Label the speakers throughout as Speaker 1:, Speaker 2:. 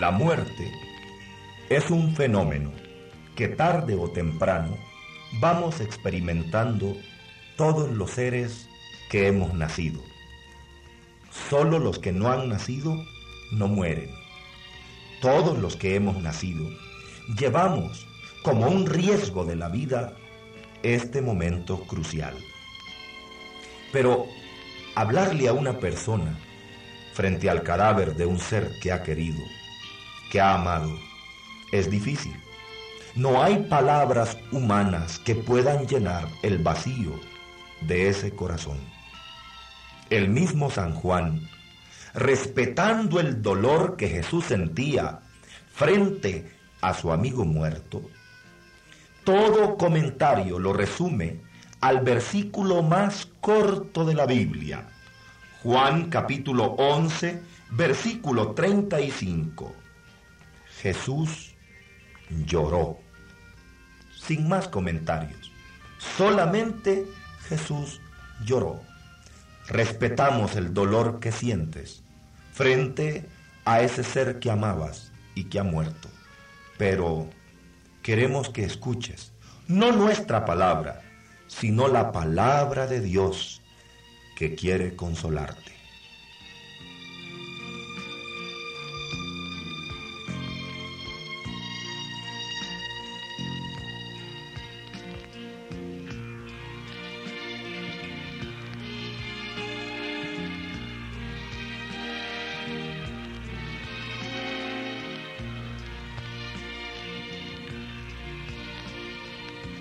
Speaker 1: La muerte es un fenómeno que tarde o temprano vamos experimentando todos los seres que hemos nacido. Solo los que no han nacido no mueren. Todos los que hemos nacido llevamos como un riesgo de la vida este momento crucial. Pero hablarle a una persona frente al cadáver de un ser que ha querido, que ha amado, es difícil. No hay palabras humanas que puedan llenar el vacío de ese corazón. El mismo San Juan, respetando el dolor que Jesús sentía frente a su amigo muerto, todo comentario lo resume al versículo más corto de la Biblia, Juan capítulo 11, versículo 35. Jesús lloró. Sin más comentarios. Solamente Jesús lloró. Respetamos el dolor que sientes frente a ese ser que amabas y que ha muerto. Pero queremos que escuches, no nuestra palabra, sino la palabra de Dios que quiere consolarte.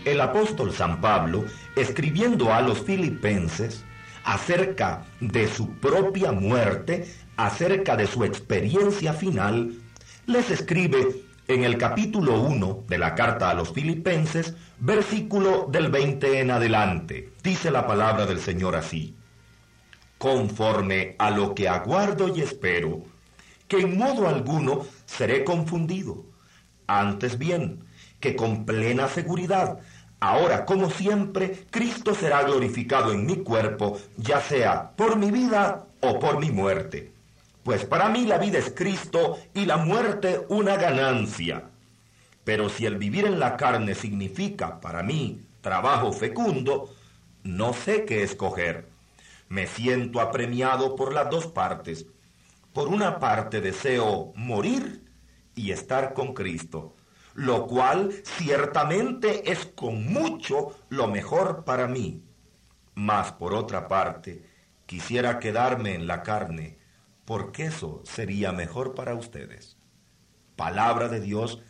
Speaker 1: El apóstol San Pablo, escribiendo a los filipenses, acerca de su propia muerte, acerca de su experiencia final, les escribe en el capítulo 1 de la carta a los filipenses, versículo del 20 en adelante. Dice la palabra del Señor así, conforme a lo que aguardo y espero, que en modo alguno seré confundido. Antes bien, que con plena seguridad Ahora, como siempre, Cristo será glorificado en mi cuerpo, ya sea por mi vida o por mi muerte. Pues para mí la vida es Cristo y la muerte una ganancia. Pero si el vivir en la carne significa para mí trabajo fecundo, no sé qué escoger. Me siento apremiado por las dos partes. Por una parte deseo morir y estar con Cristo lo cual ciertamente es con mucho lo mejor para mí. Mas por otra parte, quisiera quedarme en la carne, porque eso sería mejor para ustedes. Palabra de Dios,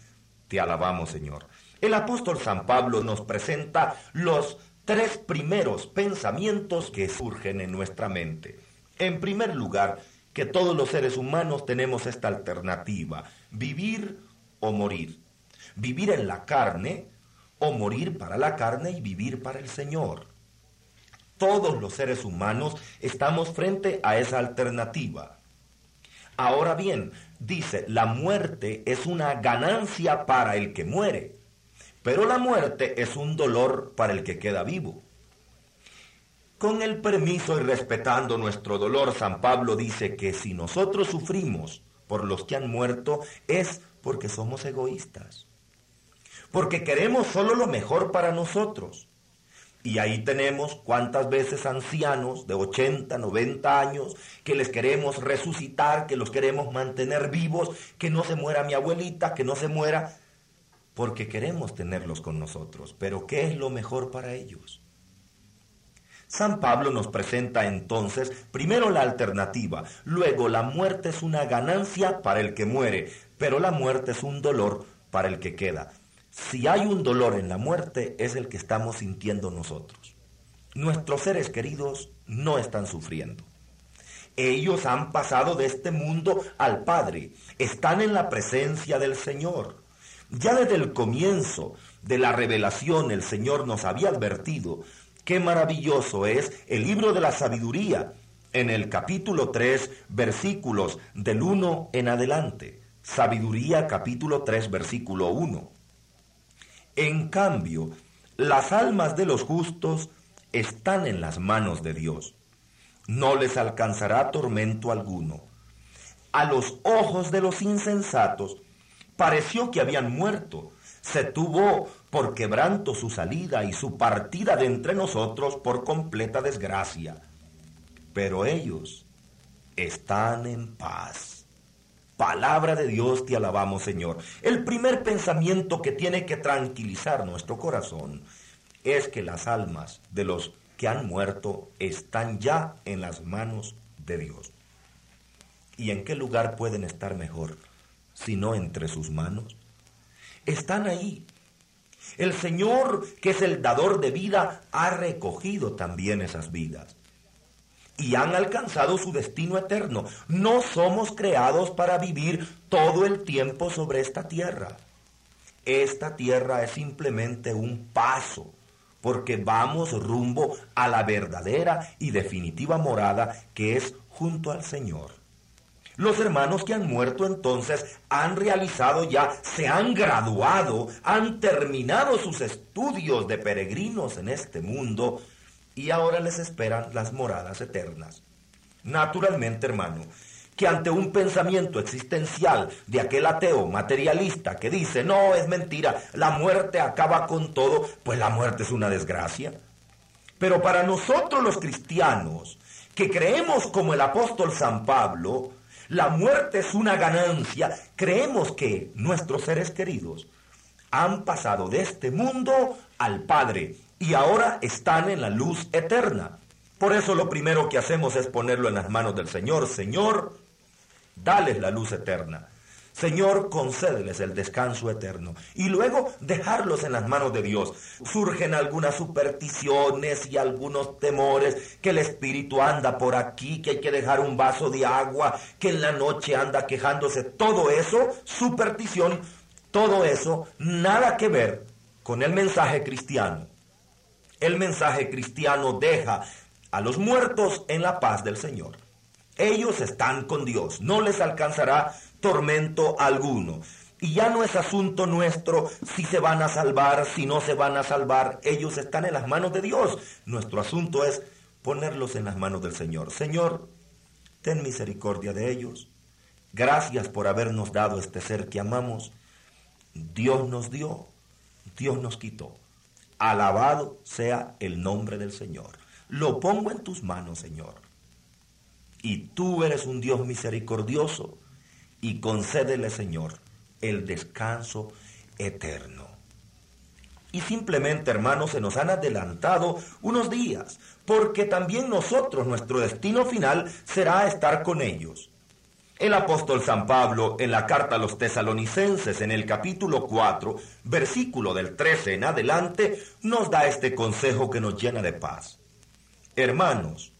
Speaker 1: te alabamos Señor. El apóstol San Pablo nos presenta los tres primeros pensamientos que surgen en nuestra mente. En primer lugar, que todos los seres humanos tenemos esta alternativa, vivir o morir vivir en la carne o morir para la carne y vivir para el Señor. Todos los seres humanos estamos frente a esa alternativa. Ahora bien, dice, la muerte es una ganancia para el que muere, pero la muerte es un dolor para el que queda vivo. Con el permiso y respetando nuestro dolor, San Pablo dice que si nosotros sufrimos por los que han muerto es porque somos egoístas porque queremos solo lo mejor para nosotros. Y ahí tenemos cuántas veces ancianos de 80, 90 años que les queremos resucitar, que los queremos mantener vivos, que no se muera mi abuelita, que no se muera, porque queremos tenerlos con nosotros. Pero ¿qué es lo mejor para ellos? San Pablo nos presenta entonces primero la alternativa, luego la muerte es una ganancia para el que muere, pero la muerte es un dolor para el que queda. Si hay un dolor en la muerte, es el que estamos sintiendo nosotros. Nuestros seres queridos no están sufriendo. Ellos han pasado de este mundo al Padre, están en la presencia del Señor. Ya desde el comienzo de la revelación el Señor nos había advertido qué maravilloso es el libro de la sabiduría en el capítulo 3 versículos del 1 en adelante. Sabiduría capítulo 3 versículo 1. En cambio, las almas de los justos están en las manos de Dios. No les alcanzará tormento alguno. a los ojos de los insensatos, pareció que habían muerto. Se tuvo por quebranto su salida y su partida de entre nosotros por completa desgracia. Pero ellos están en paz. Palabra de Dios, te alabamos Señor. El primer pensamiento que tiene que tranquilizar nuestro corazón es que las almas de los que han muerto están ya en las manos de Dios. ¿Y en qué lugar pueden estar mejor si no entre sus manos? Están ahí. El Señor, que es el dador de vida, ha recogido también esas vidas y han alcanzado su destino eterno. No somos creados para vivir todo el tiempo sobre esta tierra. Esta tierra es simplemente un paso, porque vamos rumbo a la verdadera y definitiva morada que es junto al Señor. Los hermanos que han muerto entonces han realizado ya, se han graduado, han terminado sus estudios de peregrinos en este mundo y ahora les esperan las moradas eternas. Naturalmente, hermano, que ante un pensamiento existencial de aquel ateo materialista que dice, no, es mentira, la muerte acaba con todo, pues la muerte es una desgracia. Pero para nosotros los cristianos, que creemos como el apóstol San Pablo, la muerte es una ganancia, creemos que nuestros seres queridos han pasado de este mundo al Padre y ahora están en la luz eterna. Por eso lo primero que hacemos es ponerlo en las manos del Señor. Señor, dales la luz eterna. Señor, concédeles el descanso eterno. Y luego dejarlos en las manos de Dios. Surgen algunas supersticiones y algunos temores, que el espíritu anda por aquí, que hay que dejar un vaso de agua, que en la noche anda quejándose. Todo eso, superstición, todo eso, nada que ver con el mensaje cristiano. El mensaje cristiano deja a los muertos en la paz del Señor. Ellos están con Dios, no les alcanzará tormento alguno. Y ya no es asunto nuestro si se van a salvar, si no se van a salvar. Ellos están en las manos de Dios. Nuestro asunto es ponerlos en las manos del Señor. Señor, ten misericordia de ellos. Gracias por habernos dado este ser que amamos. Dios nos dio, Dios nos quitó. Alabado sea el nombre del Señor. Lo pongo en tus manos, Señor. Y tú eres un Dios misericordioso y concédele, Señor, el descanso eterno. Y simplemente, hermanos, se nos han adelantado unos días, porque también nosotros, nuestro destino final será estar con ellos. El apóstol San Pablo en la carta a los tesalonicenses en el capítulo 4, versículo del 13 en adelante, nos da este consejo que nos llena de paz. Hermanos,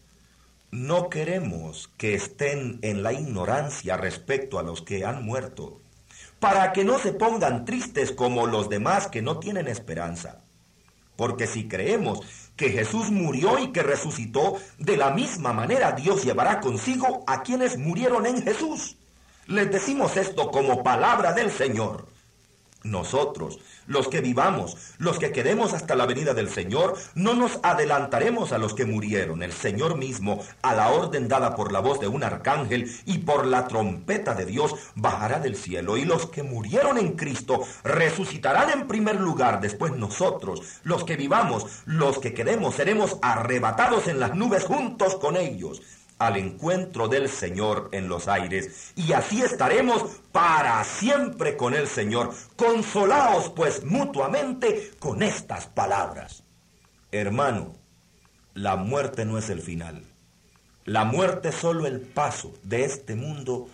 Speaker 1: no queremos que estén en la ignorancia respecto a los que han muerto, para que no se pongan tristes como los demás que no tienen esperanza. Porque si creemos que Jesús murió y que resucitó, de la misma manera Dios llevará consigo a quienes murieron en Jesús. Les decimos esto como palabra del Señor. Nosotros, los que vivamos, los que quedemos hasta la venida del Señor, no nos adelantaremos a los que murieron. El Señor mismo, a la orden dada por la voz de un arcángel y por la trompeta de Dios, bajará del cielo. Y los que murieron en Cristo resucitarán en primer lugar. Después nosotros, los que vivamos, los que quedemos, seremos arrebatados en las nubes juntos con ellos al encuentro del Señor en los aires, y así estaremos para siempre con el Señor. Consolaos pues mutuamente con estas palabras. Hermano, la muerte no es el final. La muerte es solo el paso de este mundo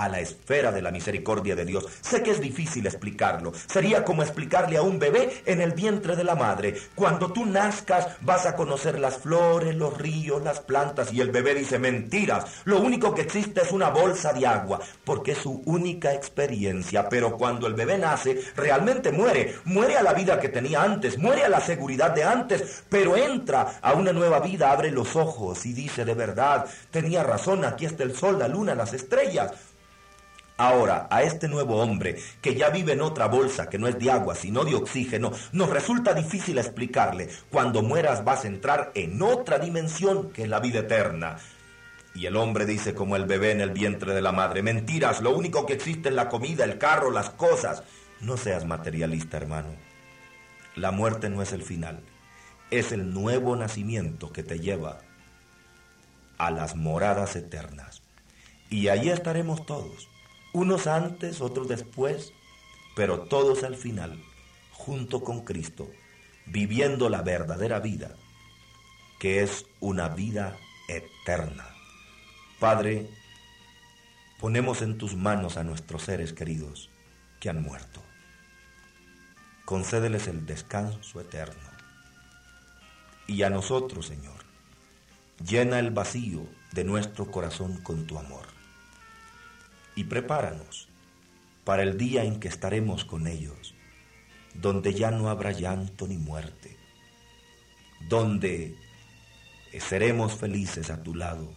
Speaker 1: a la esfera de la misericordia de Dios. Sé que es difícil explicarlo. Sería como explicarle a un bebé en el vientre de la madre. Cuando tú nazcas vas a conocer las flores, los ríos, las plantas y el bebé dice mentiras. Lo único que existe es una bolsa de agua porque es su única experiencia. Pero cuando el bebé nace realmente muere. Muere a la vida que tenía antes, muere a la seguridad de antes, pero entra a una nueva vida, abre los ojos y dice de verdad, tenía razón, aquí está el sol, la luna, las estrellas. Ahora, a este nuevo hombre, que ya vive en otra bolsa, que no es de agua, sino de oxígeno, nos resulta difícil explicarle, cuando mueras vas a entrar en otra dimensión, que es la vida eterna. Y el hombre dice como el bebé en el vientre de la madre, mentiras, lo único que existe es la comida, el carro, las cosas. No seas materialista, hermano. La muerte no es el final, es el nuevo nacimiento que te lleva a las moradas eternas. Y allí estaremos todos, unos antes, otros después, pero todos al final, junto con Cristo, viviendo la verdadera vida, que es una vida eterna. Padre, ponemos en tus manos a nuestros seres queridos que han muerto. Concédeles el descanso eterno. Y a nosotros, Señor, llena el vacío de nuestro corazón con tu amor. Y prepáranos para el día en que estaremos con ellos, donde ya no habrá llanto ni muerte, donde seremos felices a tu lado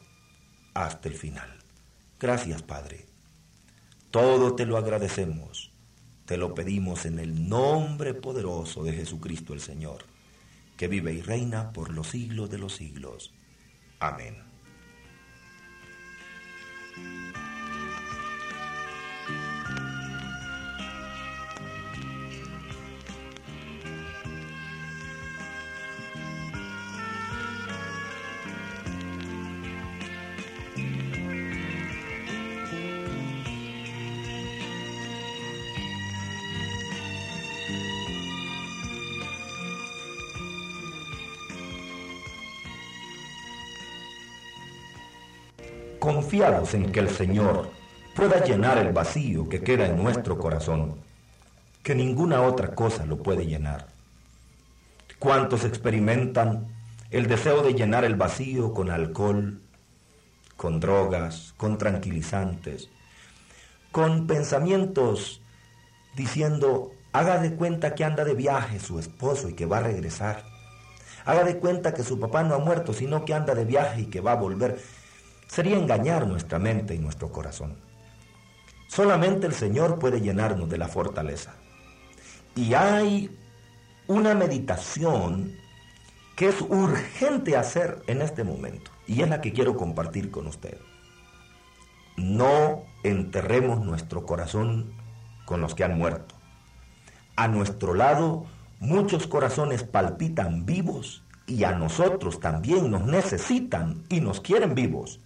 Speaker 1: hasta el final. Gracias, Padre. Todo te lo agradecemos. Te lo pedimos en el nombre poderoso de Jesucristo el Señor, que vive y reina por los siglos de los siglos. Amén. Confiados en que el Señor pueda llenar el vacío que queda en nuestro corazón, que ninguna otra cosa lo puede llenar. ¿Cuántos experimentan el deseo de llenar el vacío con alcohol, con drogas, con tranquilizantes, con pensamientos diciendo, haga de cuenta que anda de viaje su esposo y que va a regresar. Haga de cuenta que su papá no ha muerto, sino que anda de viaje y que va a volver sería engañar nuestra mente y nuestro corazón. Solamente el Señor puede llenarnos de la fortaleza. Y hay una meditación que es urgente hacer en este momento, y es la que quiero compartir con usted. No enterremos nuestro corazón con los que han muerto. A nuestro lado muchos corazones palpitan vivos y a nosotros también nos necesitan y nos quieren vivos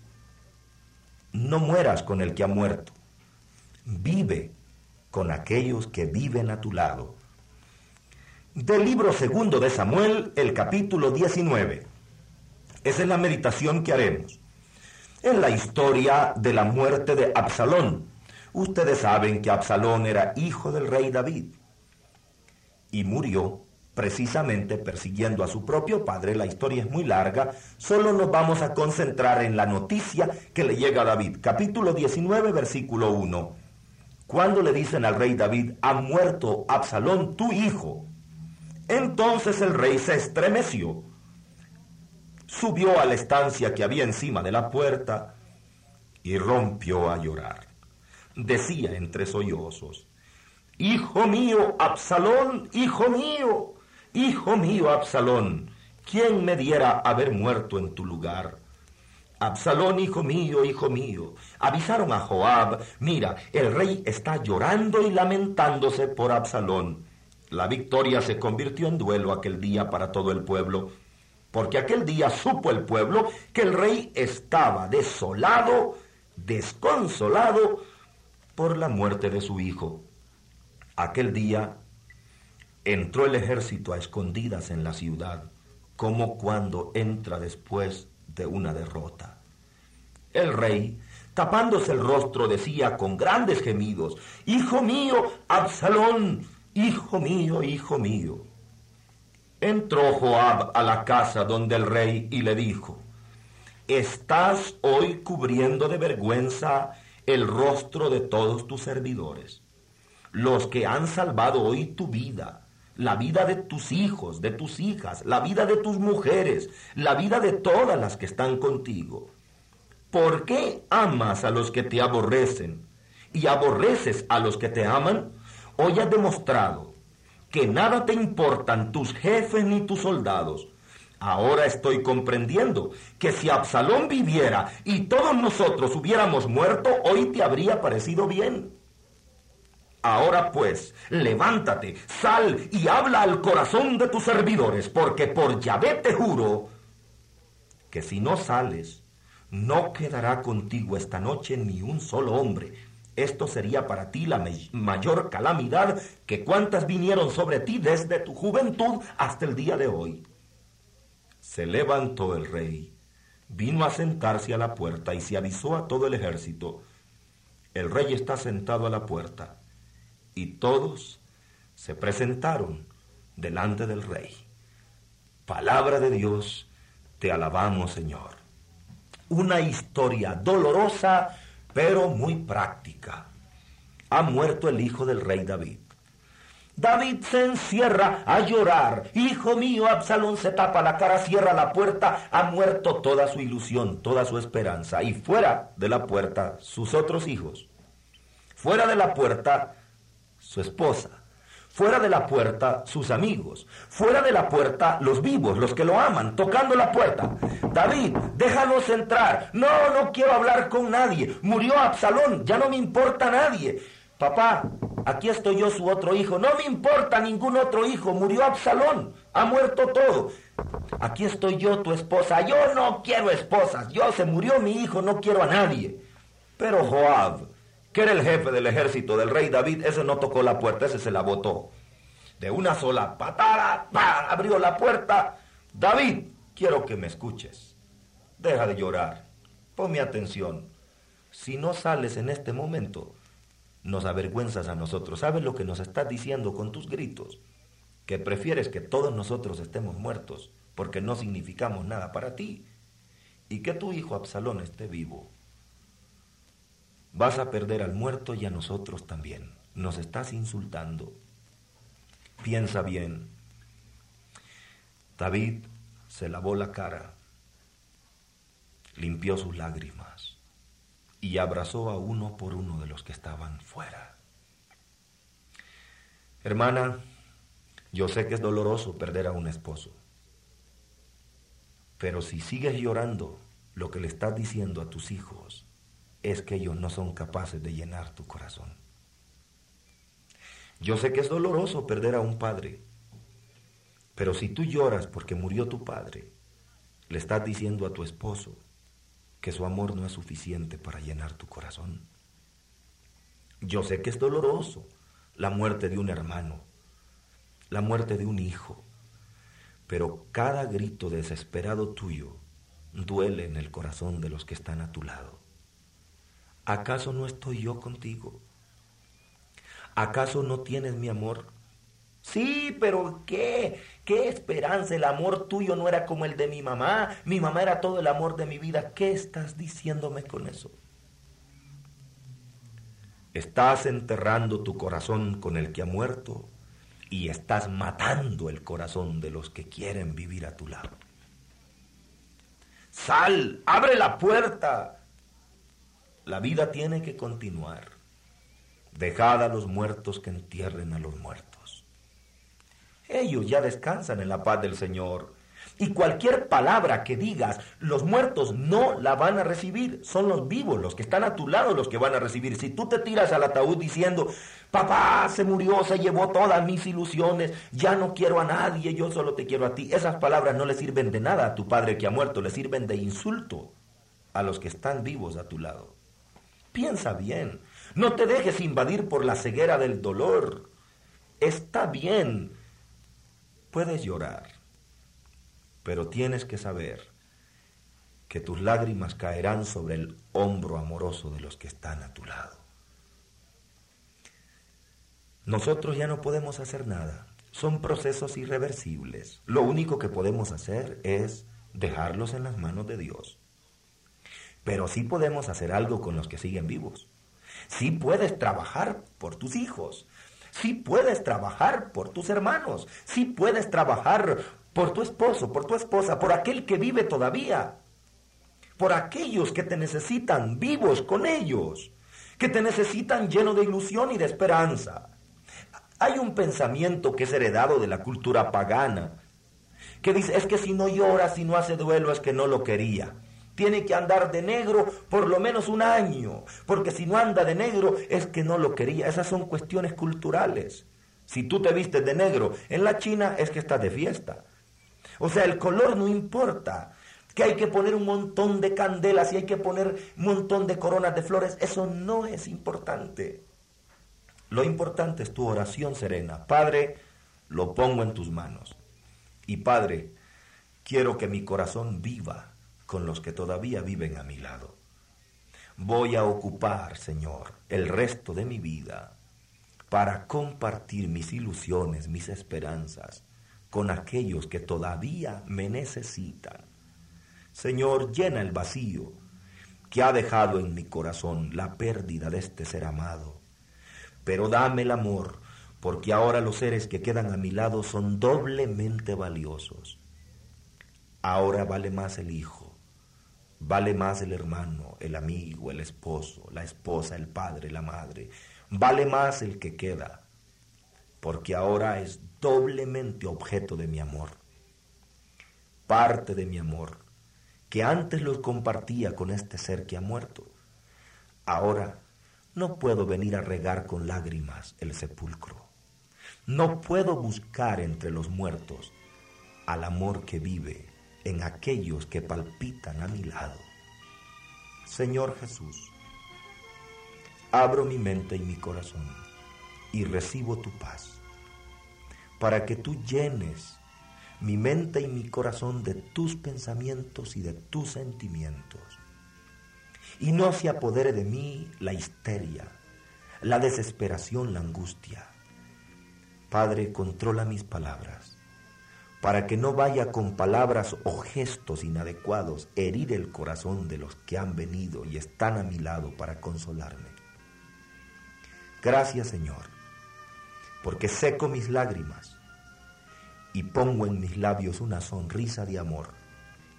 Speaker 1: no mueras con el que ha muerto. Vive con aquellos que viven a tu lado. Del libro segundo de Samuel, el capítulo 19. Esa es la meditación que haremos. En la historia de la muerte de Absalón. Ustedes saben que Absalón era hijo del rey David y murió precisamente persiguiendo a su propio padre. La historia es muy larga, solo nos vamos a concentrar en la noticia que le llega a David. Capítulo 19, versículo 1. Cuando le dicen al rey David, ha muerto Absalón, tu hijo. Entonces el rey se estremeció, subió a la estancia que había encima de la puerta y rompió a llorar. Decía entre sollozos, Hijo mío, Absalón, hijo mío, Hijo mío, Absalón, ¿quién me diera haber muerto en tu lugar? Absalón, hijo mío, hijo mío. Avisaron a Joab, mira, el rey está llorando y lamentándose por Absalón. La victoria se convirtió en duelo aquel día para todo el pueblo, porque aquel día supo el pueblo que el rey estaba desolado, desconsolado por la muerte de su hijo. Aquel día entró el ejército a escondidas en la ciudad, como cuando entra después de una derrota. El rey, tapándose el rostro, decía con grandes gemidos, Hijo mío, Absalón, hijo mío, hijo mío. Entró Joab a la casa donde el rey y le dijo, Estás hoy cubriendo de vergüenza el rostro de todos tus servidores, los que han salvado hoy tu vida la vida de tus hijos, de tus hijas, la vida de tus mujeres, la vida de todas las que están contigo. ¿Por qué amas a los que te aborrecen y aborreces a los que te aman? Hoy has demostrado que nada te importan tus jefes ni tus soldados. Ahora estoy comprendiendo que si Absalón viviera y todos nosotros hubiéramos muerto, hoy te habría parecido bien. Ahora pues, levántate, sal y habla al corazón de tus servidores, porque por Yahvé te juro que si no sales, no quedará contigo esta noche ni un solo hombre. Esto sería para ti la mayor calamidad que cuantas vinieron sobre ti desde tu juventud hasta el día de hoy. Se levantó el rey, vino a sentarse a la puerta y se avisó a todo el ejército. El rey está sentado a la puerta. Y todos se presentaron delante del rey. Palabra de Dios, te alabamos Señor. Una historia dolorosa, pero muy práctica. Ha muerto el hijo del rey David. David se encierra a llorar. Hijo mío, Absalón se tapa la cara, cierra la puerta. Ha muerto toda su ilusión, toda su esperanza. Y fuera de la puerta, sus otros hijos. Fuera de la puerta, esposa. Fuera de la puerta, sus amigos. Fuera de la puerta, los vivos, los que lo aman, tocando la puerta. David, déjanos entrar. No, no quiero hablar con nadie. Murió Absalón, ya no me importa nadie. Papá, aquí estoy yo, su otro hijo. No me importa ningún otro hijo. Murió Absalón. Ha muerto todo. Aquí estoy yo, tu esposa. Yo no quiero esposas. Yo se murió mi hijo, no quiero a nadie. Pero Joab, que era el jefe del ejército del rey David, ese no tocó la puerta, ese se la botó. De una sola patada, abrió la puerta. David, quiero que me escuches. Deja de llorar. Ponme atención. Si no sales en este momento, nos avergüenzas a nosotros. ¿Sabes lo que nos estás diciendo con tus gritos? Que prefieres que todos nosotros estemos muertos porque no significamos nada para ti y que tu hijo Absalón esté vivo. Vas a perder al muerto y a nosotros también. Nos estás insultando. Piensa bien. David se lavó la cara, limpió sus lágrimas y abrazó a uno por uno de los que estaban fuera. Hermana, yo sé que es doloroso perder a un esposo, pero si sigues llorando, lo que le estás diciendo a tus hijos es que ellos no son capaces de llenar tu corazón. Yo sé que es doloroso perder a un padre, pero si tú lloras porque murió tu padre, le estás diciendo a tu esposo que su amor no es suficiente para llenar tu corazón. Yo sé que es doloroso la muerte de un hermano, la muerte de un hijo, pero cada grito desesperado tuyo duele en el corazón de los que están a tu lado. ¿Acaso no estoy yo contigo? ¿Acaso no tienes mi amor? Sí, pero ¿qué? ¿Qué esperanza? El amor tuyo no era como el de mi mamá. Mi mamá era todo el amor de mi vida. ¿Qué estás diciéndome con eso? Estás enterrando tu corazón con el que ha muerto y estás matando el corazón de los que quieren vivir a tu lado. Sal, abre la puerta. La vida tiene que continuar. Dejad a los muertos que entierren a los muertos. Ellos ya descansan en la paz del Señor. Y cualquier palabra que digas, los muertos no la van a recibir. Son los vivos, los que están a tu lado, los que van a recibir. Si tú te tiras al ataúd diciendo, papá se murió, se llevó todas mis ilusiones, ya no quiero a nadie, yo solo te quiero a ti. Esas palabras no le sirven de nada a tu padre que ha muerto, le sirven de insulto a los que están vivos a tu lado. Piensa bien, no te dejes invadir por la ceguera del dolor. Está bien Puedes llorar, pero tienes que saber que tus lágrimas caerán sobre el hombro amoroso de los que están a tu lado. Nosotros ya no podemos hacer nada. Son procesos irreversibles. Lo único que podemos hacer es dejarlos en las manos de Dios. Pero sí podemos hacer algo con los que siguen vivos. Sí puedes trabajar por tus hijos. Sí puedes trabajar por tus hermanos, sí puedes trabajar por tu esposo, por tu esposa, por aquel que vive todavía, por aquellos que te necesitan vivos con ellos, que te necesitan lleno de ilusión y de esperanza. Hay un pensamiento que es heredado de la cultura pagana que dice, es que si no llora, si no hace duelo, es que no lo quería. Tiene que andar de negro por lo menos un año, porque si no anda de negro es que no lo quería. Esas son cuestiones culturales. Si tú te vistes de negro en la China es que estás de fiesta. O sea, el color no importa. Que hay que poner un montón de candelas y hay que poner un montón de coronas de flores, eso no es importante. Lo importante es tu oración serena. Padre, lo pongo en tus manos. Y Padre, quiero que mi corazón viva con los que todavía viven a mi lado. Voy a ocupar, Señor, el resto de mi vida para compartir mis ilusiones, mis esperanzas con aquellos que todavía me necesitan. Señor, llena el vacío que ha dejado en mi corazón la pérdida de este ser amado. Pero dame el amor, porque ahora los seres que quedan a mi lado son doblemente valiosos. Ahora vale más el hijo, vale más el hermano, el amigo, el esposo, la esposa, el padre, la madre, vale más el que queda, porque ahora es doblemente objeto de mi amor, parte de mi amor, que antes lo compartía con este ser que ha muerto. Ahora no puedo venir a regar con lágrimas el sepulcro. No puedo buscar entre los muertos al amor que vive en aquellos que palpitan a mi lado. Señor Jesús, abro mi mente y mi corazón y recibo tu paz para que tú llenes mi mente y mi corazón de tus pensamientos y de tus sentimientos. Y no se apodere de mí la histeria, la desesperación, la angustia. Padre, controla mis palabras, para que no vaya con palabras o gestos inadecuados herir el corazón de los que han venido y están a mi lado para consolarme. Gracias, Señor porque seco mis lágrimas y pongo en mis labios una sonrisa de amor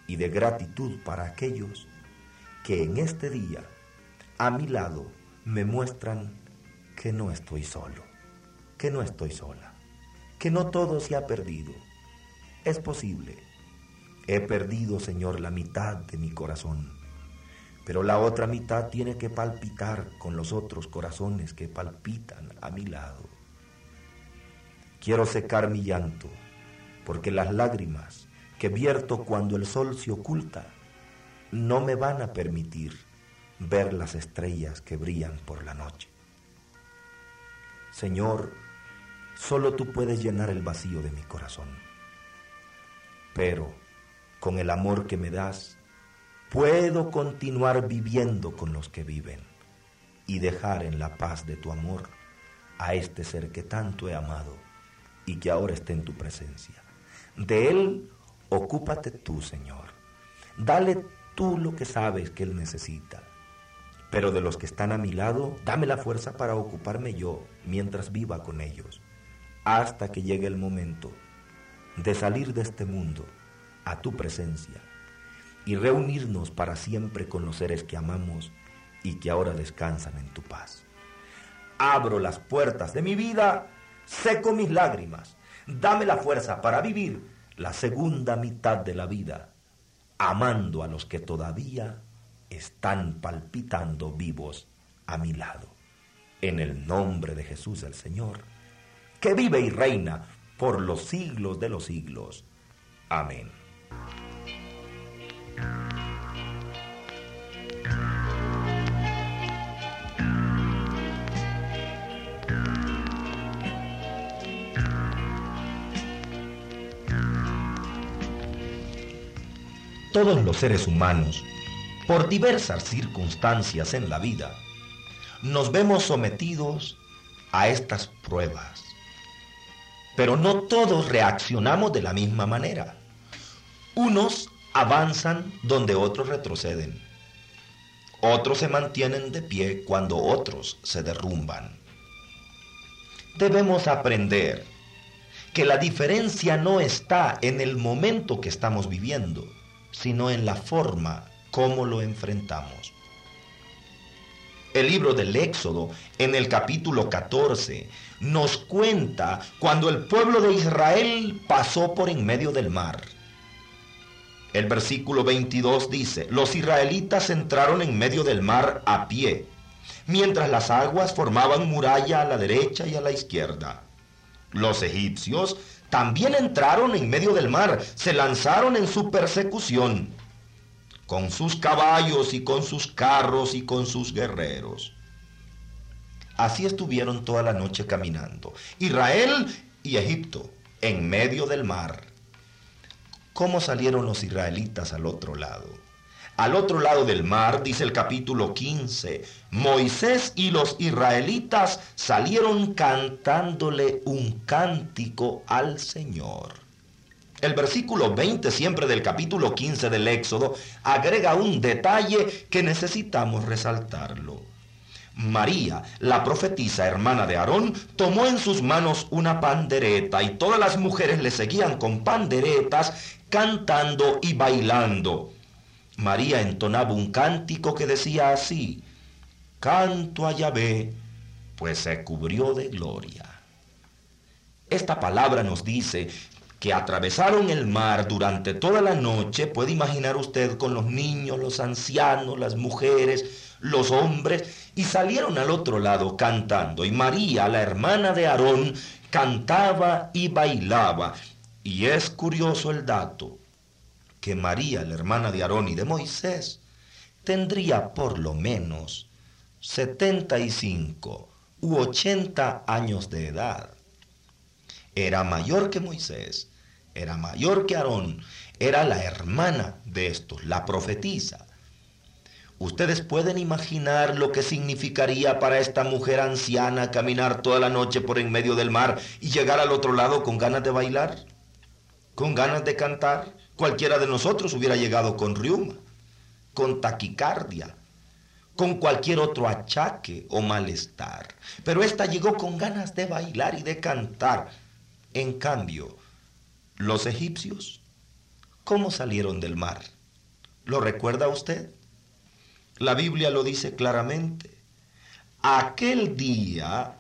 Speaker 1: y de gratitud para aquellos que en este día a mi lado me muestran que no estoy solo, que no estoy sola, que no todo se ha perdido. Es posible. He perdido, Señor, la mitad de mi corazón, pero la otra mitad tiene que palpitar con los otros corazones que palpitan a mi lado. Quiero secar mi llanto, porque las lágrimas que vierto cuando el sol se oculta no me van a permitir ver las estrellas que brillan por la noche. Señor, solo tú puedes llenar el vacío de mi corazón. Pero con el amor que me das, puedo continuar viviendo con los que viven y dejar en la paz de tu amor a este ser que tanto he amado y que ahora esté en tu presencia. De Él, ocúpate tú, Señor. Dale tú lo que sabes que Él necesita. Pero de los que están a mi lado, dame la fuerza para ocuparme yo mientras viva con ellos, hasta que llegue el momento de salir de este mundo a tu presencia y reunirnos para siempre con los seres que amamos y que ahora descansan en tu paz. Abro las puertas de mi vida seco mis lágrimas, dame la fuerza para vivir la segunda mitad de la vida, amando a los que todavía están palpitando vivos a mi lado. En el nombre de Jesús el Señor, que vive y reina por los siglos de los siglos. Amén. todos los seres humanos, por diversas circunstancias en la vida, nos vemos sometidos a estas pruebas. Pero no todos reaccionamos de la misma manera. Unos avanzan donde otros retroceden. Otros se mantienen de pie cuando otros se derrumban. Debemos aprender que la diferencia no está en el momento que estamos viviendo, sino en la forma como lo enfrentamos. El libro del Éxodo, en el capítulo 14, nos cuenta cuando el pueblo de Israel pasó por en medio del mar. El versículo 22 dice, los israelitas entraron en medio del mar a pie, mientras las aguas formaban muralla a la derecha y a la izquierda. Los egipcios también entraron en medio del mar, se lanzaron en su persecución con sus caballos y con sus carros y con sus guerreros. Así estuvieron toda la noche caminando, Israel y Egipto, en medio del mar. ¿Cómo salieron los israelitas al otro lado? Al otro lado del mar, dice el capítulo 15, Moisés y los israelitas salieron cantándole un cántico al Señor. El versículo 20 siempre del capítulo 15 del Éxodo agrega un detalle que necesitamos resaltarlo. María, la profetisa hermana de Aarón, tomó en sus manos una pandereta y todas las mujeres le seguían con panderetas, cantando y bailando. María entonaba un cántico que decía así, Canto a Yahvé, pues se cubrió de gloria. Esta palabra nos dice que atravesaron el mar durante toda la noche, puede imaginar usted con los niños, los ancianos, las mujeres, los hombres, y salieron al otro lado cantando. Y María, la hermana de Aarón, cantaba y bailaba. Y es curioso el dato, que María, la hermana de Aarón y de Moisés, tendría por lo menos 75 u 80 años de edad era mayor que Moisés, era mayor que Aarón, era la hermana de estos, la profetisa. Ustedes pueden imaginar lo que significaría para esta mujer anciana caminar toda la noche por en medio del mar y llegar al otro lado con ganas de bailar, con ganas de cantar. Cualquiera de nosotros hubiera llegado con riuma, con taquicardia, con cualquier otro achaque o malestar. Pero esta llegó con ganas de bailar y de cantar. En cambio, los egipcios, ¿cómo salieron del mar? ¿Lo recuerda usted? La Biblia lo dice claramente. Aquel día,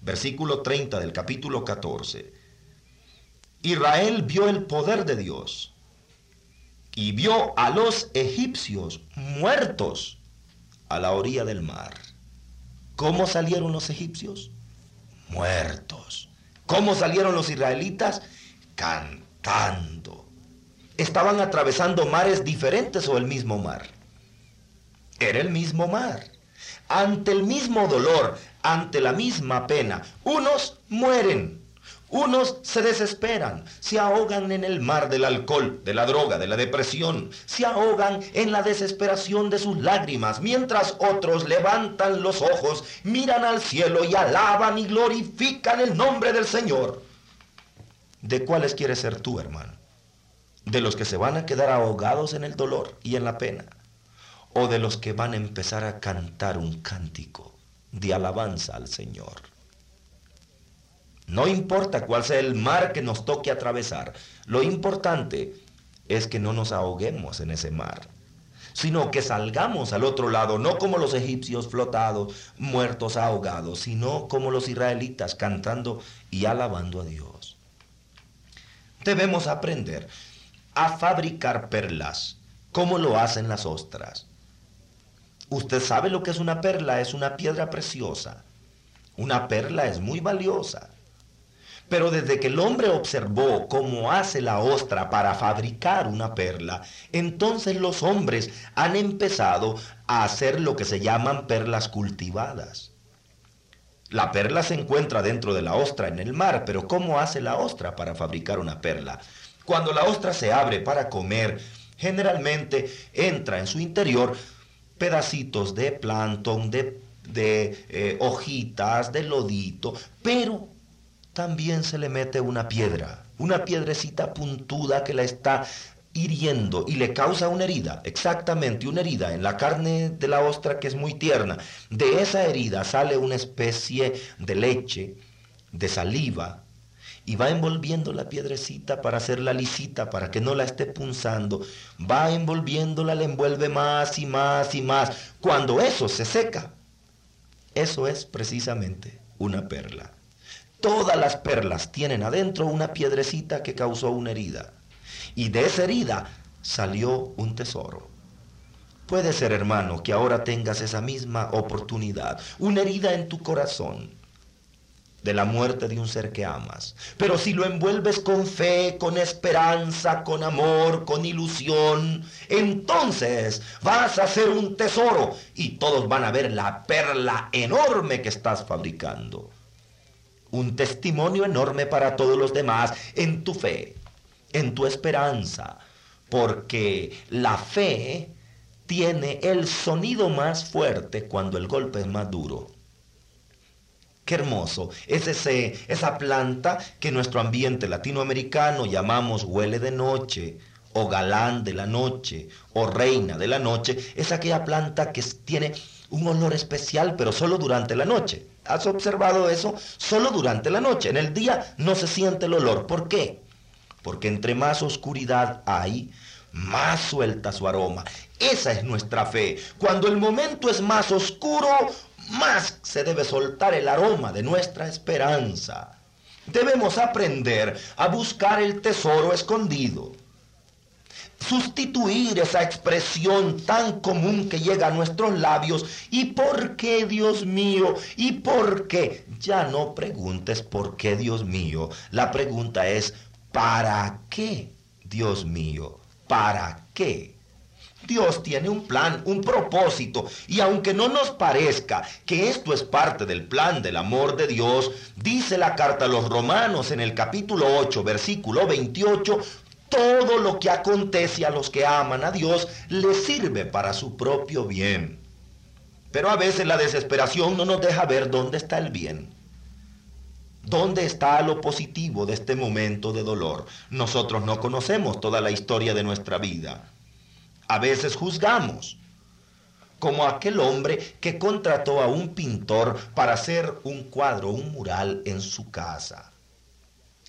Speaker 1: versículo 30 del capítulo 14, Israel vio el poder de Dios y vio a los egipcios muertos a la orilla del mar. ¿Cómo salieron los egipcios? Muertos. ¿Cómo salieron los israelitas? Cantando. Estaban atravesando mares diferentes o el mismo mar. Era el mismo mar. Ante el mismo dolor, ante la misma pena, unos mueren, unos se desesperan, se ahogan en el mar del alcohol, de la droga, de la depresión, se ahogan en la desesperación de sus lágrimas, mientras otros levantan los ojos, miran al cielo y alaban y glorifican el nombre del Señor. ¿De cuáles quieres ser tú, hermano? ¿De los que se van a quedar ahogados en el dolor y en la pena? ¿O de los que van a empezar a cantar un cántico de alabanza al Señor? No importa cuál sea el mar que nos toque atravesar, lo importante es que no nos ahoguemos en ese mar, sino que salgamos al otro lado, no como los egipcios flotados, muertos, ahogados, sino como los israelitas cantando y alabando a Dios. Debemos aprender a fabricar perlas, como lo hacen las ostras. Usted sabe lo que es una perla, es una piedra preciosa. Una perla es muy valiosa. Pero desde que el hombre observó cómo hace la ostra para fabricar una perla, entonces los hombres han empezado a hacer lo que se llaman perlas cultivadas. La perla se encuentra dentro de la ostra en el mar, pero ¿cómo hace la ostra para fabricar una perla? Cuando la ostra se abre para comer, generalmente entra en su interior pedacitos de plancton, de, eh, hojitas, de lodito, pero también se le mete una piedra, una piedrecita puntuda que la está hiriendo y le causa una herida, exactamente una herida en la carne de la ostra que es muy tierna. De esa herida sale una especie de leche, de saliva, y va envolviendo la piedrecita para hacerla lisita, para que no la esté punzando. Va envolviéndola, la envuelve más y más y más. Cuando eso se seca, Eso es precisamente una perla. Todas las perlas tienen adentro una piedrecita que causó una herida. Y de esa herida salió un tesoro. Puede ser, hermano, que ahora tengas esa misma oportunidad, una herida en tu corazón de la muerte de un ser que amas. Pero si lo envuelves con fe, con esperanza, con amor, con ilusión, entonces vas a ser un tesoro y todos van a ver la perla enorme que estás fabricando. Un testimonio enorme para todos los demás en tu fe, en tu esperanza, porque la fe tiene el sonido más fuerte cuando el golpe es más duro. Qué hermoso. Es ese, esa planta que en nuestro ambiente latinoamericano llamamos huele de noche, o galán de la noche, o reina de la noche. Es aquella planta que tiene un olor especial, pero solo durante la noche. ¿Has observado eso? Solo durante la noche. En el día no se siente el olor. ¿Por qué? Porque entre más oscuridad hay, más suelta su aroma. Esa es nuestra fe. Cuando el momento es más oscuro, más se debe soltar el aroma de nuestra esperanza. Debemos aprender a buscar el tesoro escondido. Sustituir esa expresión tan común que llega a nuestros labios. ¿Y por qué, Dios mío? ¿Y por qué? Ya no preguntes por qué, Dios mío. La pregunta es, ¿para qué, Dios mío? ¿Para qué? Dios tiene un plan, un propósito, y aunque no nos parezca que esto es parte del plan del amor de Dios, dice la carta a los romanos en el capítulo 8, versículo 28, todo lo que acontece a los que aman a Dios les sirve para su propio bien. Pero a veces la desesperación no nos deja ver dónde está el bien. ¿Dónde está lo positivo de este momento de dolor? Nosotros no conocemos toda la historia de nuestra vida. A veces juzgamos, como aquel hombre que contrató a un pintor para hacer un cuadro, un mural en su casa.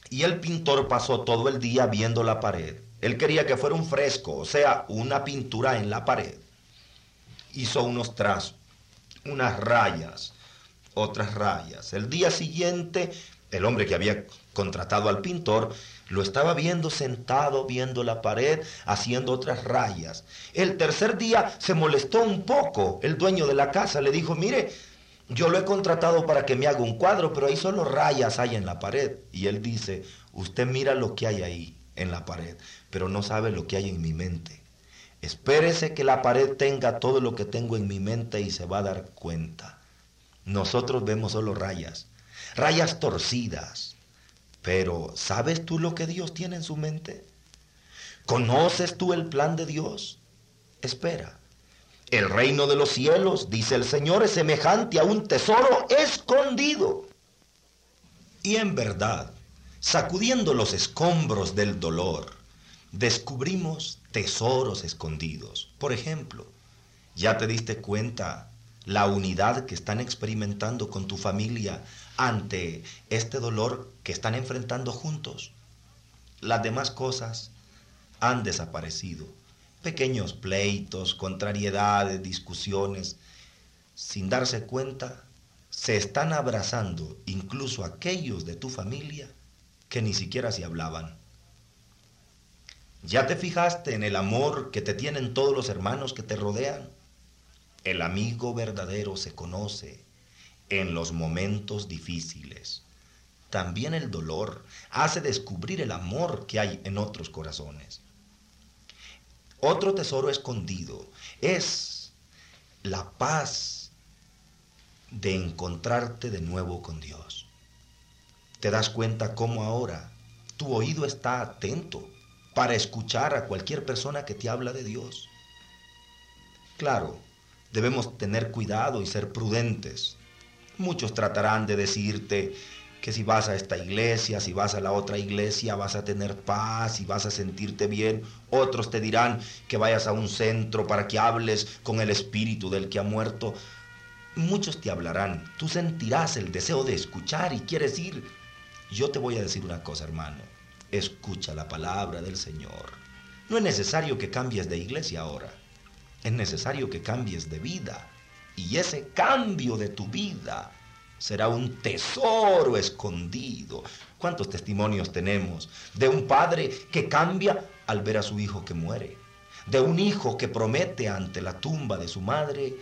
Speaker 1: Y el pintor pasó todo el día viendo la pared. Él quería que fuera un fresco, o sea, una pintura en la pared. Hizo unos trazos, unas rayas, otras rayas. El día siguiente, el hombre que había contratado al pintor lo estaba viendo sentado, viendo la pared, haciendo otras rayas. El tercer día se molestó un poco. El dueño de la casa le dijo, mire, yo lo he contratado para que me haga un cuadro, pero ahí solo rayas hay en la pared. Y él dice, usted mira lo que hay ahí en la pared, pero no sabe lo que hay en mi mente. Espérese que la pared tenga todo lo que tengo en mi mente y se va a dar cuenta. Nosotros vemos solo rayas, rayas torcidas. Pero ¿sabes tú lo que Dios tiene en su mente? ¿Conoces tú el plan de Dios? Espera. El reino de los cielos, dice el Señor, es semejante a un tesoro escondido. Y en verdad, sacudiendo los escombros del dolor, descubrimos tesoros escondidos. Por ejemplo, ¿ya te diste cuenta la unidad que están experimentando con tu familia ante este dolor que están enfrentando juntos. Las demás cosas han desaparecido. Pequeños pleitos, contrariedades, discusiones. Sin darse cuenta, se están abrazando incluso aquellos de tu familia que ni siquiera se hablaban. ¿Ya te fijaste en el amor que te tienen todos los hermanos que te rodean? El amigo verdadero se conoce en los momentos difíciles. También el dolor hace descubrir el amor que hay en otros corazones. Otro tesoro escondido es la paz de encontrarte de nuevo con Dios. Te das cuenta cómo ahora tu oído está atento para escuchar a cualquier persona que te habla de Dios. Claro, debemos tener cuidado y ser prudentes. Muchos tratarán de decirte que si vas a esta iglesia, si vas a la otra iglesia, vas a tener paz y vas a sentirte bien. Otros te dirán que vayas a un centro para que hables con el espíritu del que ha muerto. Muchos te hablarán, tú sentirás el deseo de escuchar y quieres ir. Yo te voy a decir una cosa, hermano. Escucha la palabra del Señor. No es necesario que cambies de iglesia ahora. Es necesario que cambies de vida Y ese cambio de tu vida será un tesoro escondido. ¿Cuántos testimonios tenemos de un padre que cambia al ver a su hijo que muere? De un hijo que promete ante la tumba de su madre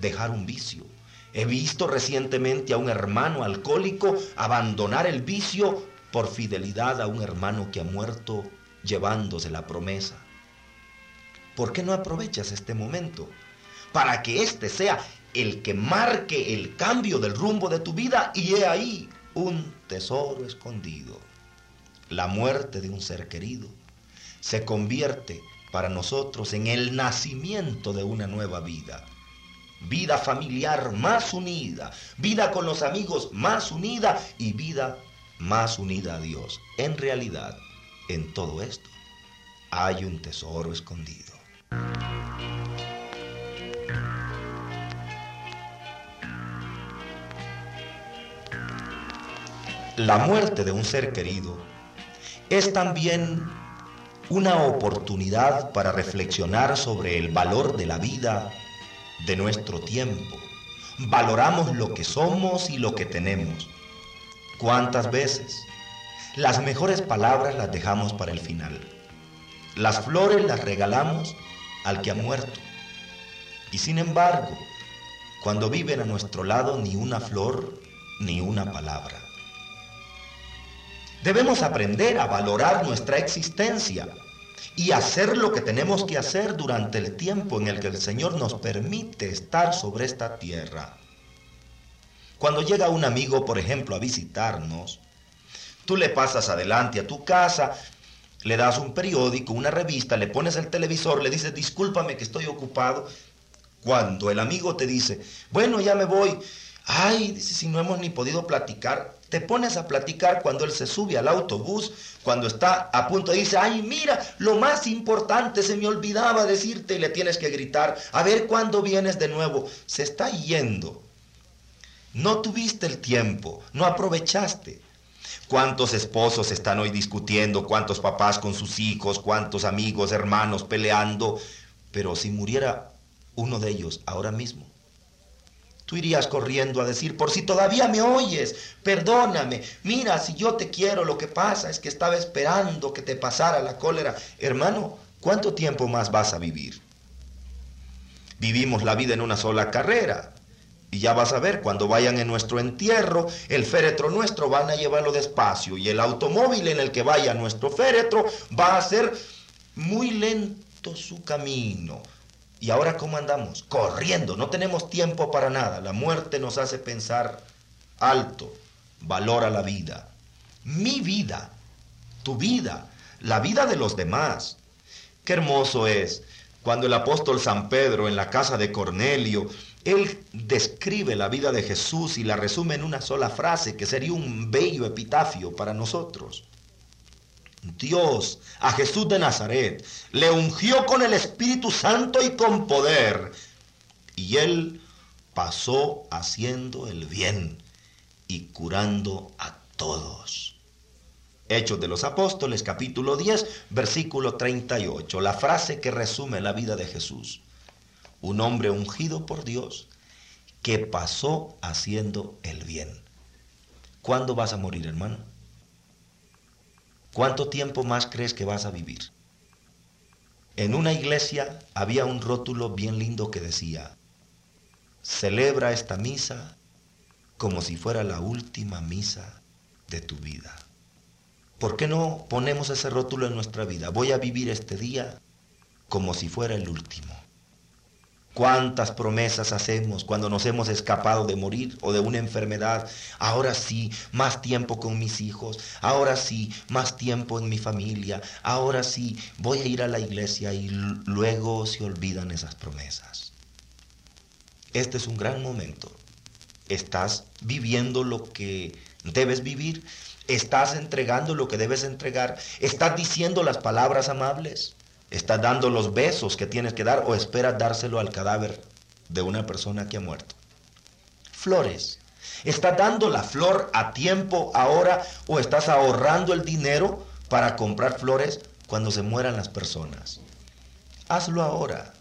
Speaker 1: dejar un vicio. He visto recientemente a un hermano alcohólico abandonar el vicio por fidelidad a un hermano que ha muerto llevándose la promesa. ¿Por qué no aprovechas este momento? Para que este sea el que marque el cambio del rumbo de tu vida y he ahí un tesoro escondido. La muerte de un ser querido se convierte para nosotros en el nacimiento de una nueva vida. Vida familiar más unida, vida con los amigos más unida y vida más unida a Dios. En realidad, en todo esto hay un tesoro escondido. La muerte de un ser querido es también una oportunidad para reflexionar sobre el valor de la vida, de nuestro tiempo. Valoramos lo que somos y lo que tenemos. ¿Cuántas veces? Las mejores palabras las dejamos para el final. Las flores las regalamos al que ha muerto. Y sin embargo, cuando viven a nuestro lado ni una flor ni una palabra. Debemos aprender a valorar nuestra existencia y hacer lo que tenemos que hacer durante el tiempo en el que el Señor nos permite estar sobre esta tierra. Cuando llega un amigo, por ejemplo, a visitarnos, tú le pasas adelante a tu casa, le das un periódico, una revista, le pones el televisor, le dices, discúlpame que estoy ocupado. Cuando el amigo te dice, bueno, ya me voy, ay, si no hemos ni podido platicar, te pones a platicar cuando él se sube al autobús, cuando está a punto de irse, ay, mira, lo más importante, se me olvidaba decirte y le tienes que gritar, a ver cuándo vienes de nuevo. Se está yendo. No tuviste el tiempo, no aprovechaste. ¿Cuántos esposos están hoy discutiendo? ¿Cuántos papás con sus hijos? ¿Cuántos amigos, hermanos peleando? Pero si muriera uno de ellos ahora mismo, Tú irías corriendo a decir, por si todavía me oyes, perdóname, mira, si yo te quiero, lo que pasa es que estaba esperando que te pasara la cólera. Hermano, ¿cuánto tiempo más vas a vivir? Vivimos la vida en una sola carrera. Y ya vas a ver, cuando vayan en nuestro entierro, el féretro nuestro van a llevarlo despacio y el automóvil en el que vaya nuestro féretro va a ser muy lento su camino ¿Y ahora cómo andamos? Corriendo, no tenemos tiempo para nada. La muerte nos hace pensar alto, valora la vida. Mi vida, tu vida, la vida de los demás. Qué hermoso es cuando el apóstol San Pedro en la casa de Cornelio, él describe la vida de Jesús y la resume en una sola frase que sería un bello epitafio para nosotros. Dios a Jesús de Nazaret le ungió con el Espíritu Santo y con poder. Y él pasó haciendo el bien y curando a todos. Hechos de los Apóstoles, capítulo 10, versículo 38, la frase que resume la vida de Jesús. Un hombre ungido por Dios que pasó haciendo el bien. ¿Cuándo vas a morir, hermano? ¿Cuánto tiempo más crees que vas a vivir? En una iglesia había un rótulo bien lindo que decía, celebra esta misa como si fuera la última misa de tu vida. ¿Por qué no ponemos ese rótulo en nuestra vida? Voy a vivir este día como si fuera el último. ¿Cuántas promesas hacemos cuando nos hemos escapado de morir o de una enfermedad? Ahora sí, más tiempo con mis hijos. Ahora sí, más tiempo en mi familia. Ahora sí, voy a ir a la iglesia y luego se olvidan esas promesas. Este es un gran momento. Estás viviendo lo que debes vivir. Estás entregando lo que debes entregar. Estás diciendo las palabras amables. ¿Estás dando los besos que tienes que dar o esperas dárselo al cadáver de una persona que ha muerto? Flores. ¿Estás dando la flor a tiempo ahora o estás ahorrando el dinero para comprar flores cuando se mueran las personas? Hazlo ahora.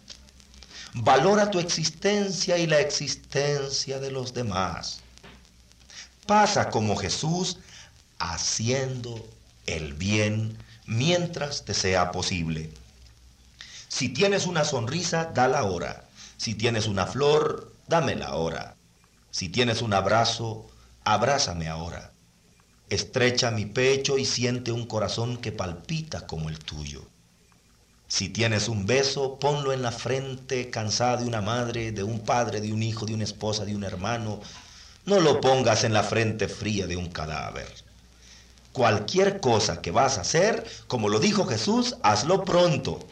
Speaker 1: Valora tu existencia y la existencia de los demás. Pasa como Jesús haciendo el bien mientras te sea posible. Si tienes una sonrisa, dala ahora. Si tienes una flor, dámela ahora. Si tienes un abrazo, abrázame ahora. Estrecha mi pecho y siente un corazón que palpita como el tuyo. Si tienes un beso, ponlo en la frente cansada de una madre, de un padre, de un hijo, de una esposa, de un hermano. No lo pongas en la frente fría de un cadáver. Cualquier cosa que vas a hacer, como lo dijo Jesús, hazlo pronto.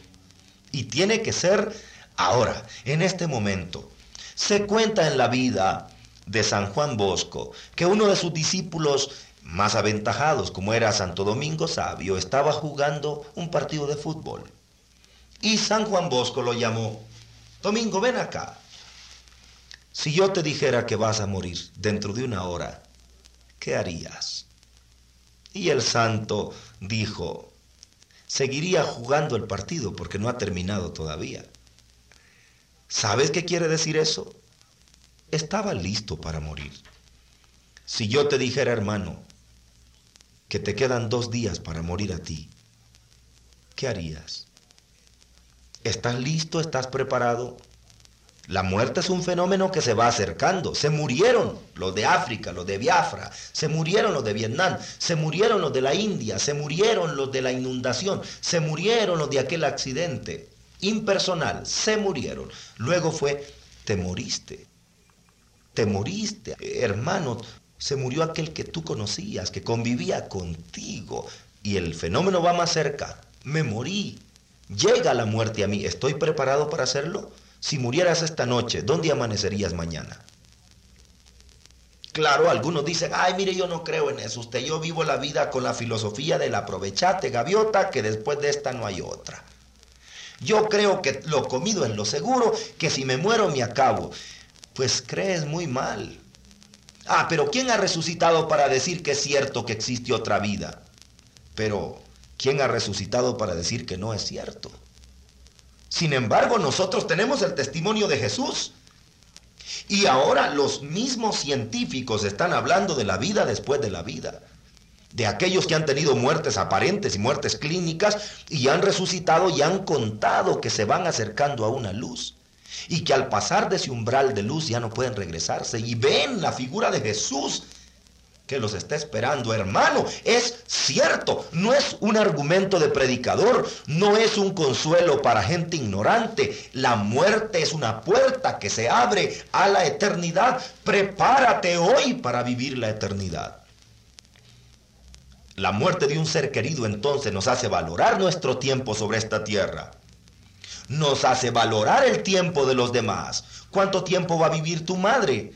Speaker 1: Y tiene que ser ahora, en este momento. Se cuenta en la vida de San Juan Bosco que uno de sus discípulos más aventajados, como era Santo Domingo Sabio, estaba jugando un partido de fútbol. Y San Juan Bosco lo llamó, Domingo, ven acá. Si yo te dijera que vas a morir dentro de una hora, ¿qué harías? Y el santo dijo, seguiría jugando el partido porque no ha terminado todavía. ¿Sabes qué quiere decir eso? Estaba listo para morir. Si yo te dijera, hermano, que te quedan dos días para morir a ti, ¿qué harías? ¿Estás listo? ¿Estás preparado? La muerte es un fenómeno que se va acercando. Se murieron los de África, los de Biafra, se murieron los de Vietnam, se murieron los de la India, se murieron los de la inundación, se murieron los de aquel accidente impersonal, se murieron. Luego fue, te moriste, te moriste, hermano, se murió aquel que tú conocías, que convivía contigo, y el fenómeno va más cerca, me morí, Llega la muerte a mí, ¿estoy preparado para hacerlo? Si murieras esta noche, ¿dónde amanecerías mañana? Claro, algunos dicen, ay, mire, yo no creo en eso. Usted, yo vivo la vida con la filosofía del aprovechate, gaviota, que después de esta no hay otra. Yo creo que lo comido es lo seguro, que si me muero me acabo. Pues crees muy mal. Ah, pero ¿quién ha resucitado para decir que es cierto que existe otra vida? Pero ¿Quién ha resucitado para decir que no es cierto? Sin embargo, nosotros tenemos el testimonio de Jesús. Y ahora los mismos científicos están hablando de la vida después de la vida. De aquellos que han tenido muertes aparentes y muertes clínicas y han resucitado y han contado que se van acercando a una luz. Y que al pasar de ese umbral de luz ya no pueden regresarse. Y ven la figura de Jesús que los está esperando, hermano. Es cierto, no es un argumento de predicador, no es un consuelo para gente ignorante. La muerte es una puerta que se abre a la eternidad. Prepárate hoy para vivir la eternidad. La muerte de un ser querido entonces nos hace valorar nuestro tiempo sobre esta tierra. Nos hace valorar el tiempo de los demás. ¿Cuánto tiempo va a vivir tu madre?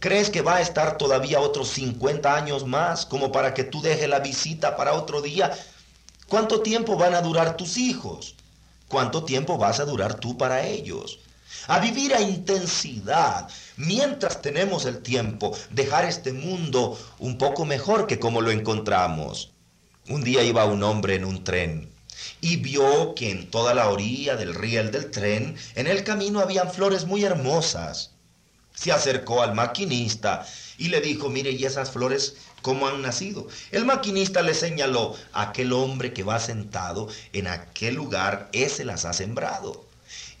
Speaker 1: ¿Crees que va a estar todavía otros 50 años más como para que tú dejes la visita para otro día? ¿Cuánto tiempo van a durar tus hijos? ¿Cuánto tiempo vas a durar tú para ellos? A vivir a intensidad, mientras tenemos el tiempo, dejar este mundo un poco mejor que como lo encontramos. Un día iba un hombre en un tren y vio que en toda la orilla del riel del tren, en el camino habían flores muy hermosas se acercó al maquinista y le dijo, mire, ¿y esas flores cómo han nacido? El maquinista le señaló, aquel hombre que va sentado en aquel lugar, ese las ha sembrado.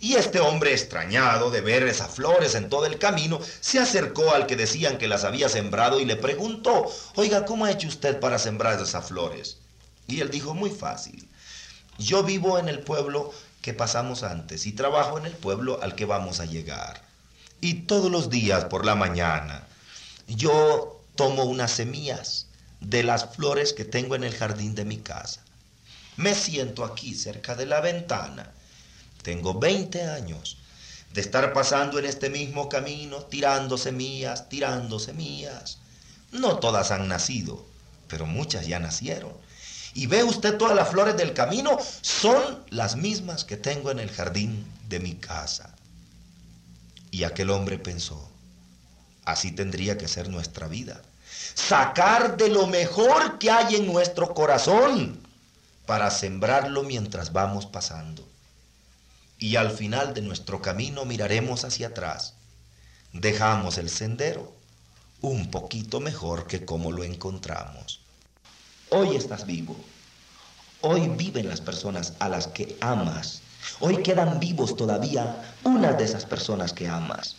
Speaker 1: Y este hombre, extrañado de ver esas flores en todo el camino, se acercó al que decían que las había sembrado y le preguntó, oiga, ¿cómo ha hecho usted para sembrar esas flores? Y él dijo, muy fácil. Yo vivo en el pueblo que pasamos antes y trabajo en el pueblo al que vamos a llegar. Y todos los días por la mañana yo tomo unas semillas de las flores que tengo en el jardín de mi casa. Me siento aquí cerca de la ventana. Tengo 20 años de estar pasando en este mismo camino, tirando semillas, tirando semillas. No todas han nacido, pero muchas ya nacieron. Y ve usted todas las flores del camino, son las mismas que tengo en el jardín de mi casa. Y aquel hombre pensó, así tendría que ser nuestra vida. Sacar de lo mejor que hay en nuestro corazón para sembrarlo mientras vamos pasando. y al final de nuestro camino miraremos hacia atrás. Dejamos el sendero un poquito mejor que como lo encontramos. Hoy estás vivo. Hoy viven las personas a las que amas. Hoy quedan vivos todavía unas de esas personas que amas.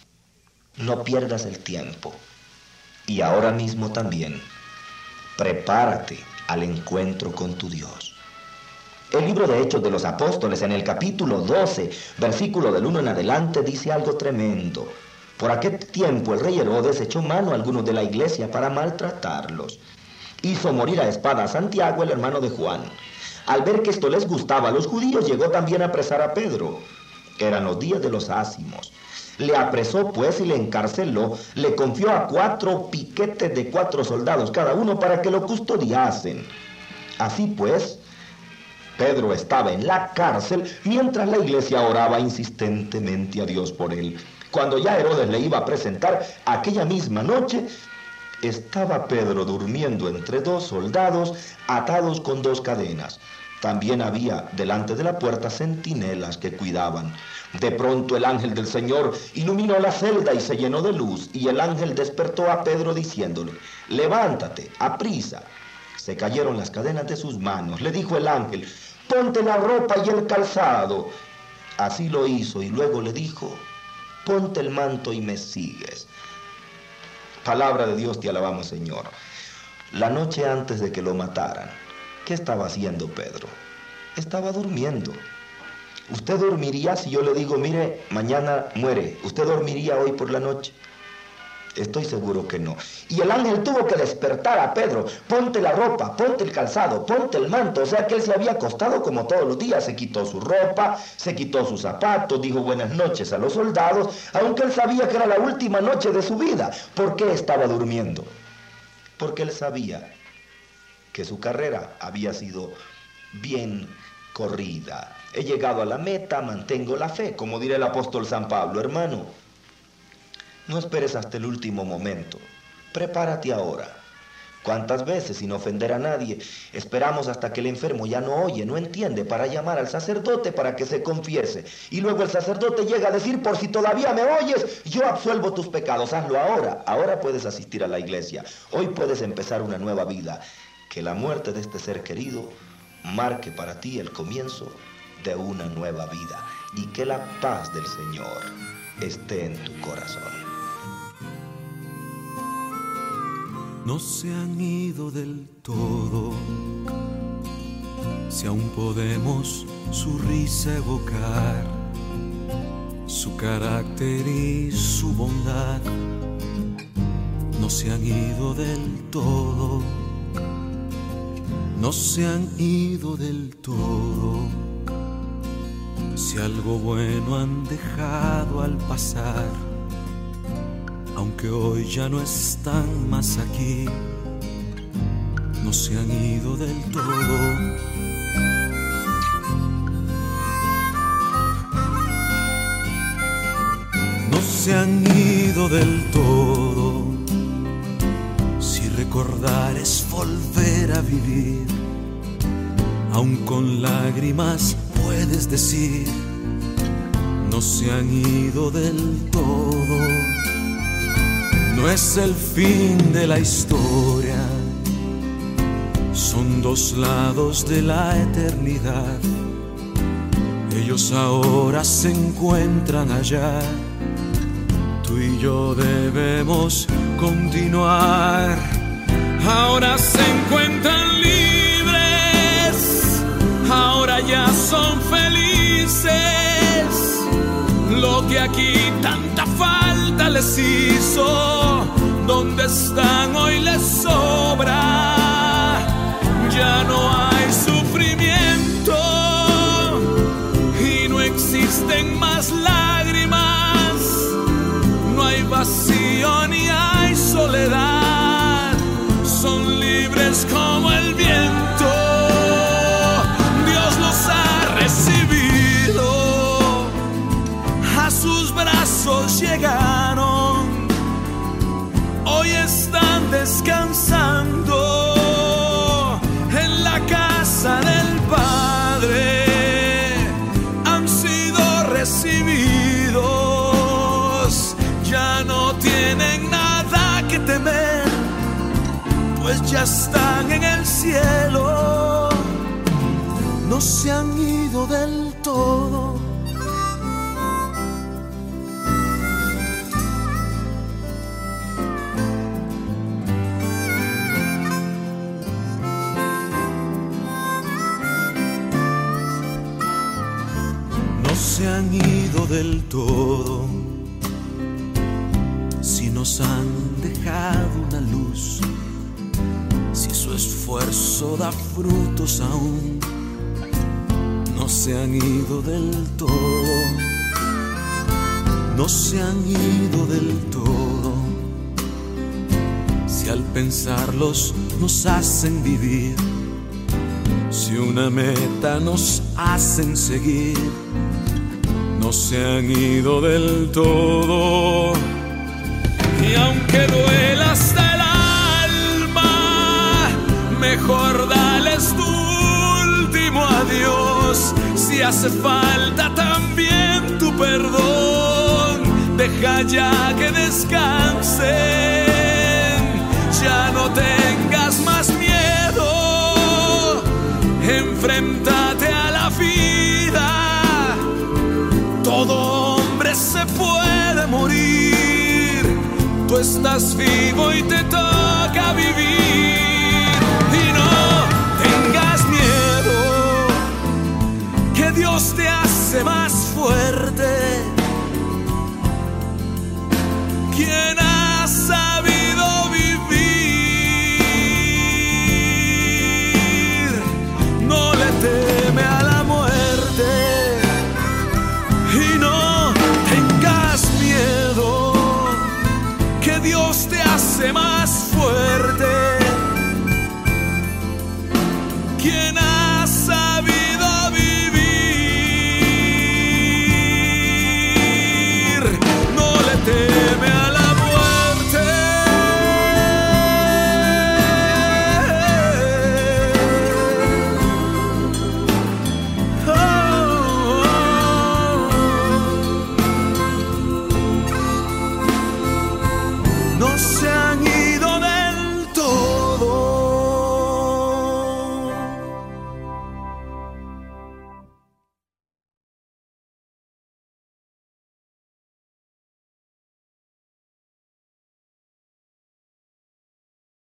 Speaker 1: No pierdas el tiempo. Y ahora mismo también, prepárate al encuentro con tu Dios. El libro de Hechos de los Apóstoles en el capítulo 12, versículo del 1 en adelante, dice algo tremendo. Por aquel tiempo el rey Herodes echó mano a algunos de la iglesia para maltratarlos. Hizo morir a espada a Santiago, el hermano de Juan. Al ver que esto les gustaba a los judíos, llegó también a apresar a Pedro. Eran los días de los ácimos. Le apresó pues y le encarceló, le confió a cuatro piquetes de cuatro soldados cada uno para que lo custodiasen. Así pues, Pedro estaba en la cárcel mientras la iglesia oraba insistentemente a Dios por él. Cuando ya Herodes le iba a presentar aquella misma noche, estaba Pedro durmiendo entre dos soldados atados con dos cadenas. También había delante de la puerta centinelas que cuidaban. De pronto el ángel del Señor iluminó la celda y se llenó de luz, y el ángel despertó a Pedro diciéndole, levántate, aprisa. Se cayeron las cadenas de sus manos. Le dijo el ángel, ponte la ropa y el calzado. Así lo hizo y luego le dijo, ponte el manto y me sigues. Palabra de Dios, te alabamos Señor. La noche antes de que lo mataran, ¿qué estaba haciendo Pedro? Estaba durmiendo. ¿Usted dormiría si yo le digo, mire, mañana muere? ¿Usted dormiría hoy por la noche? Estoy seguro que no. Y el ángel tuvo que despertar a Pedro. Ponte la ropa, ponte el calzado, ponte el manto. O sea que él se había acostado como todos los días. Se quitó su ropa, se quitó sus zapatos, dijo buenas noches a los soldados, aunque él sabía que era la última noche de su vida. ¿Por qué estaba durmiendo? Porque él sabía que su carrera había sido bien corrida. He llegado a la meta, mantengo la fe, como dirá el apóstol San Pablo, hermano. No esperes hasta el último momento. Prepárate ahora. ¿Cuántas veces, sin ofender a nadie, esperamos hasta que el enfermo ya no oye, no entiende, para llamar al sacerdote para que se confiese? Y luego el sacerdote llega a decir, por si todavía me oyes, yo absuelvo tus pecados, hazlo ahora. Ahora puedes asistir a la iglesia. Hoy puedes empezar una nueva vida. Que la muerte de este ser querido marque para ti el comienzo de una nueva vida. Y que la paz del Señor esté en tu corazón.
Speaker 2: No se han ido del todo. Si aún podemos su risa evocar, su carácter y su bondad, no se han ido del todo. No se han ido del todo. Si algo bueno han dejado al pasar aunque hoy ya no están más aquí, no se han ido del todo. No se han ido del todo. Si recordar es volver a vivir, aun con lágrimas puedes decir, no se han ido del todo no es el fin de la historia, son dos lados de la eternidad. Ellos ahora se encuentran allá, tú y yo debemos continuar. Ahora se encuentran libres, ahora ya son felices lo que aquí falta les hizo, donde están hoy les sobra, ya no hay sufrimiento y no existen más lágrimas, no hay vacío ni están en el cielo, no se han ido del todo. No se han ido del todo, si nos han dejado esfuerzo da frutos aún, no se han ido del todo, no se han ido del todo. Si al pensarlos nos hacen vivir, si una meta nos hacen seguir, no se han ido del todo. Y aunque duela hasta mejor dales tu último adiós. Si hace falta también tu perdón, deja ya que descansen. Ya no tengas más miedo, enfréntate a la vida. Todo hombre se puede morir, tú estás vivo y te toca vivir. Dios te hace más fuerte.